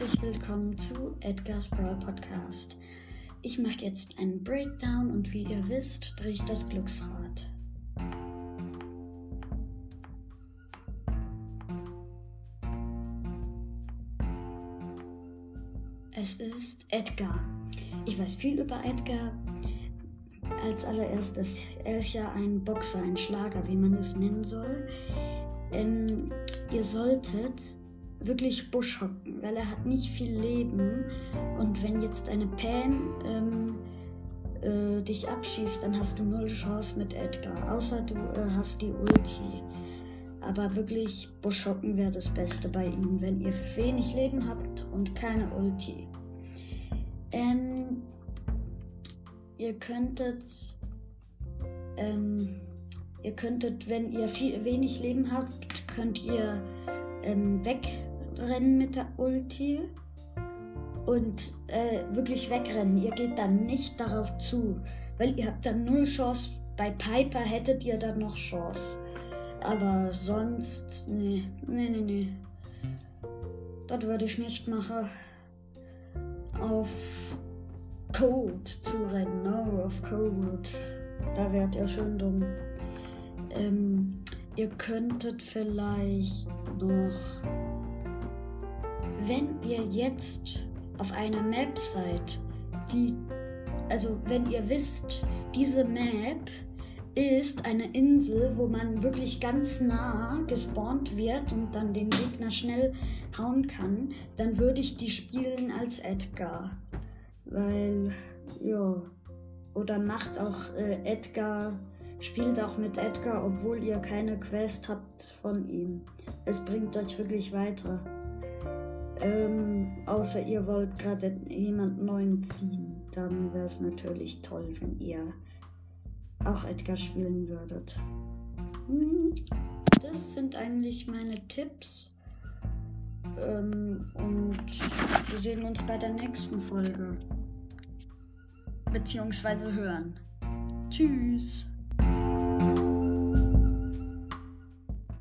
herzlich willkommen zu Edgar's Brawl Podcast. Ich mache jetzt einen Breakdown und wie ihr wisst, drehe ich das Glücksrad. Es ist Edgar. Ich weiß viel über Edgar. Als allererstes, er ist ja ein Boxer, ein Schlager, wie man es nennen soll. Ähm, ihr solltet wirklich Busch hocken, weil er hat nicht viel Leben. Und wenn jetzt eine Pam ähm, äh, dich abschießt, dann hast du null Chance mit Edgar. Außer du äh, hast die Ulti. Aber wirklich, Busch hocken wäre das Beste bei ihm, wenn ihr wenig Leben habt und keine Ulti. Ähm, ihr könntet, ähm, ihr könntet, wenn ihr viel, wenig Leben habt, könnt ihr ähm, wegrennen mit der Ulti und äh, wirklich wegrennen. Ihr geht dann nicht darauf zu, weil ihr habt dann null Chance. Bei Piper hättet ihr dann noch Chance. Aber sonst, nee, nee, nee, nee. Das würde ich nicht machen. Auf Code zu rennen, no, auf Code. Da wärt ihr schon dumm. Ähm, ihr könntet vielleicht noch, wenn ihr jetzt auf einer Map seid, die, also wenn ihr wisst, diese Map ist eine Insel, wo man wirklich ganz nah gespawnt wird und dann den Gegner schnell hauen kann, dann würde ich die spielen als Edgar. Weil, ja. Oder macht auch äh, Edgar, spielt auch mit Edgar, obwohl ihr keine Quest habt von ihm. Es bringt euch wirklich weiter. Ähm, außer ihr wollt gerade jemand neuen ziehen. Dann wäre es natürlich toll, wenn ihr auch Edgar spielen würdet. Hm, das sind eigentlich meine Tipps. Ähm, und wir sehen uns bei der nächsten Folge. Beziehungsweise hören. Tschüss.